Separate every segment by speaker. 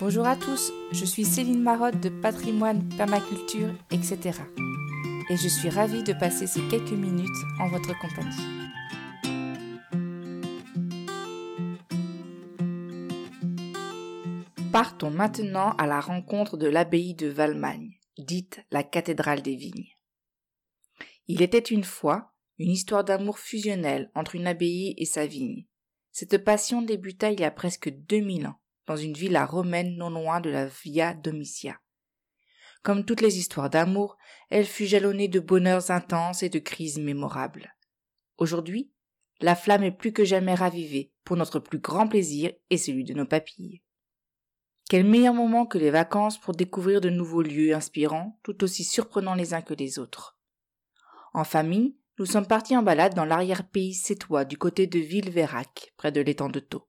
Speaker 1: Bonjour à tous, je suis Céline Marotte de Patrimoine, Permaculture, etc. Et je suis ravie de passer ces quelques minutes en votre compagnie. Partons maintenant à la rencontre de l'abbaye de Valmagne, dite la cathédrale des vignes. Il était une fois une histoire d'amour fusionnel entre une abbaye et sa vigne. Cette passion débuta il y a presque 2000 ans dans une villa romaine non loin de la Via Domitia. Comme toutes les histoires d'amour, elle fut jalonnée de bonheurs intenses et de crises mémorables. Aujourd'hui, la flamme est plus que jamais ravivée pour notre plus grand plaisir et celui de nos papilles. Quel meilleur moment que les vacances pour découvrir de nouveaux lieux inspirants, tout aussi surprenants les uns que les autres. En famille, nous sommes partis en balade dans l'arrière-pays sétois du côté de Villeverac, près de l'étang de Thau.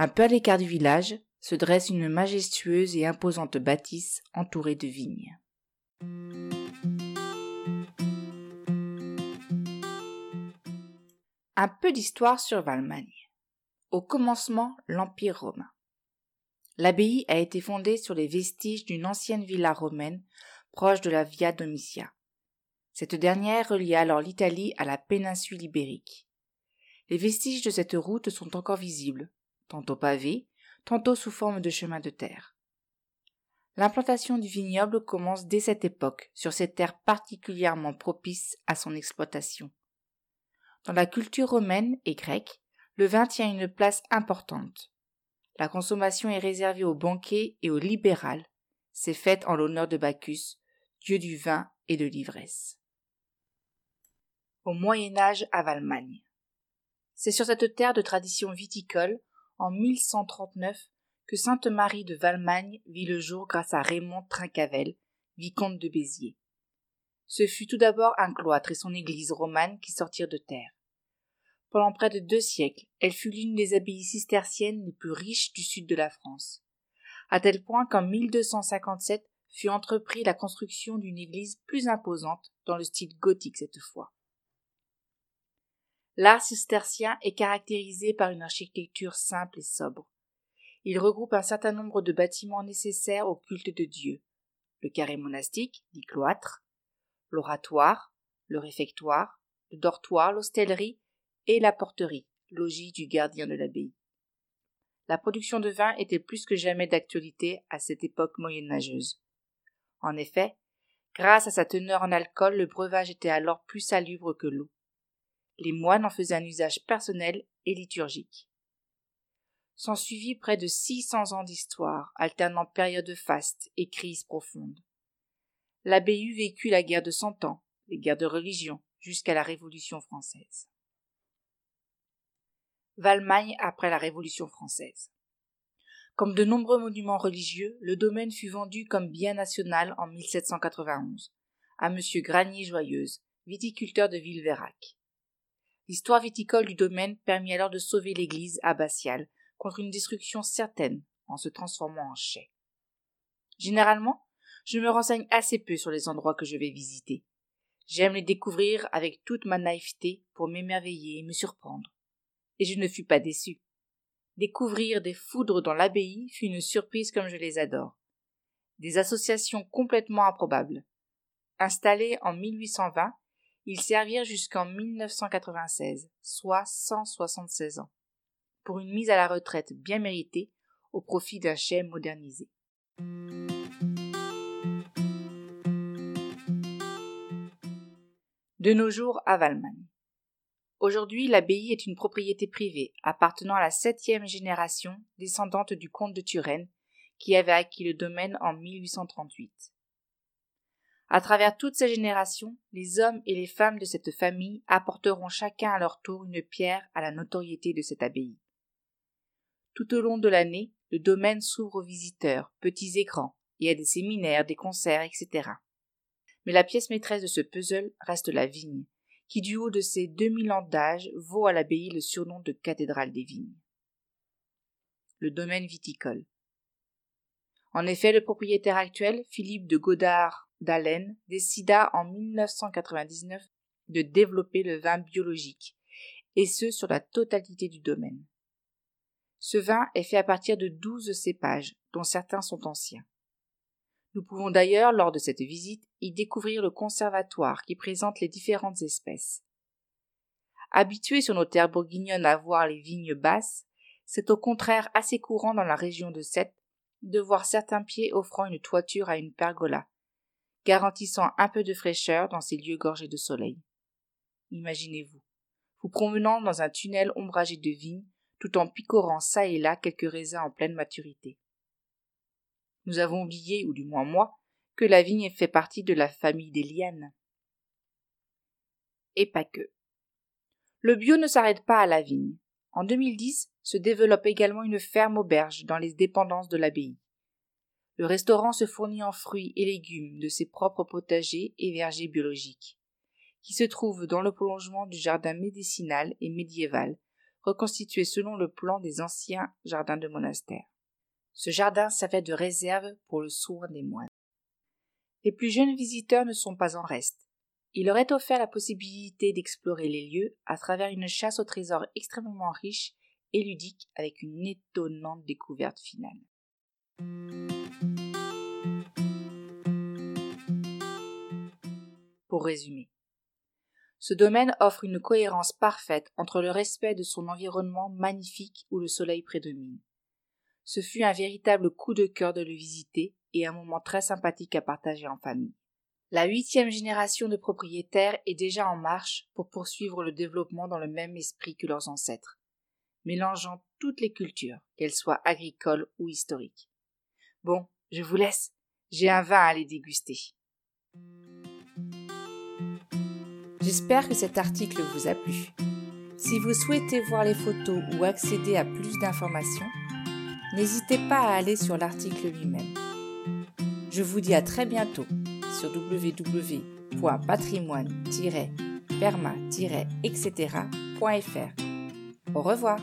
Speaker 1: Un peu à l'écart du village se dresse une majestueuse et imposante bâtisse entourée de vignes. Un peu d'histoire sur Valmagne. Au commencement, l'Empire romain. L'abbaye a été fondée sur les vestiges d'une ancienne villa romaine proche de la Via Domitia. Cette dernière reliait alors l'Italie à la péninsule ibérique. Les vestiges de cette route sont encore visibles, tantôt pavés, tantôt sous forme de chemin de terre. L'implantation du vignoble commence dès cette époque sur cette terre particulièrement propice à son exploitation. Dans la culture romaine et grecque, le vin tient une place importante. La consommation est réservée aux banquets et aux libérales. C'est fête en l'honneur de Bacchus, dieu du vin et de l'ivresse. Au Moyen Âge à Valmagne. C'est sur cette terre de tradition viticole en 1139 que Sainte Marie de Valmagne vit le jour grâce à Raymond Trincavel, vicomte de Béziers. Ce fut tout d'abord un cloître et son église romane qui sortirent de terre. Pendant près de deux siècles, elle fut l'une des abbayes cisterciennes les plus riches du sud de la France, à tel point qu'en 1257 fut entrepris la construction d'une église plus imposante dans le style gothique cette fois. L'art cistercien est caractérisé par une architecture simple et sobre. Il regroupe un certain nombre de bâtiments nécessaires au culte de Dieu. Le carré monastique, dit cloître, l'oratoire, le réfectoire, le dortoir, l'hostellerie et la porterie, logis du gardien de l'abbaye. La production de vin était plus que jamais d'actualité à cette époque moyenâgeuse. En effet, grâce à sa teneur en alcool, le breuvage était alors plus salubre que l'eau les moines en faisaient un usage personnel et liturgique. S'ensuivit près de six cents ans d'histoire, alternant périodes fastes et crises profondes. L'abbaye vécut la guerre de Cent Ans, les guerres de religion, jusqu'à la Révolution française. Valmagne après la Révolution française. Comme de nombreux monuments religieux, le domaine fut vendu comme bien national en 1791 à M. Granier Joyeuse, viticulteur de Villeverac. L'histoire viticole du domaine permit alors de sauver l'église abbatiale contre une destruction certaine en se transformant en chai. Généralement, je me renseigne assez peu sur les endroits que je vais visiter. J'aime les découvrir avec toute ma naïveté pour m'émerveiller et me surprendre. Et je ne fus pas déçu. Découvrir des foudres dans l'abbaye fut une surprise comme je les adore. Des associations complètement improbables. Installées en 1820, ils servirent jusqu'en 1996, soit 176 ans, pour une mise à la retraite bien méritée au profit d'un chai modernisé. De nos jours à Valmagne. Aujourd'hui, l'abbaye est une propriété privée appartenant à la septième génération descendante du comte de Turenne qui avait acquis le domaine en 1838. À travers toutes ces générations, les hommes et les femmes de cette famille apporteront chacun à leur tour une pierre à la notoriété de cette abbaye. Tout au long de l'année, le domaine s'ouvre aux visiteurs, petits et grands, et à des séminaires, des concerts, etc. Mais la pièce maîtresse de ce puzzle reste la vigne, qui du haut de ses deux mille ans d'âge vaut à l'abbaye le surnom de cathédrale des vignes. Le domaine viticole. En effet, le propriétaire actuel, Philippe de Godard d'Allen décida en 1999 de développer le vin biologique, et ce sur la totalité du domaine. Ce vin est fait à partir de douze cépages, dont certains sont anciens. Nous pouvons d'ailleurs, lors de cette visite, y découvrir le conservatoire qui présente les différentes espèces. Habitués sur nos terres bourguignonnes à voir les vignes basses, c'est au contraire assez courant dans la région de Sète de voir certains pieds offrant une toiture à une pergola, garantissant un peu de fraîcheur dans ces lieux gorgés de soleil. Imaginez-vous, vous promenant dans un tunnel ombragé de vignes, tout en picorant çà et là quelques raisins en pleine maturité. Nous avons oublié, ou du moins moi, que la vigne fait partie de la famille des lianes. Et pas que. Le bio ne s'arrête pas à la vigne. En 2010 se développe également une ferme auberge dans les dépendances de l'abbaye. Le restaurant se fournit en fruits et légumes de ses propres potagers et vergers biologiques, qui se trouvent dans le prolongement du jardin médicinal et médiéval, reconstitué selon le plan des anciens jardins de monastère. Ce jardin servait de réserve pour le soin des moines. Les plus jeunes visiteurs ne sont pas en reste. Il leur est offert la possibilité d'explorer les lieux à travers une chasse au trésor extrêmement riche et ludique avec une étonnante découverte finale. Pour résumer, ce domaine offre une cohérence parfaite entre le respect de son environnement magnifique où le soleil prédomine. Ce fut un véritable coup de cœur de le visiter et un moment très sympathique à partager en famille. La huitième génération de propriétaires est déjà en marche pour poursuivre le développement dans le même esprit que leurs ancêtres, mélangeant toutes les cultures, qu'elles soient agricoles ou historiques. Bon, je vous laisse, j'ai un vin à aller déguster. J'espère que cet article vous a plu. Si vous souhaitez voir les photos ou accéder à plus d'informations, n'hésitez pas à aller sur l'article lui-même. Je vous dis à très bientôt sur www.patrimoine-perma-etc.fr. Au revoir.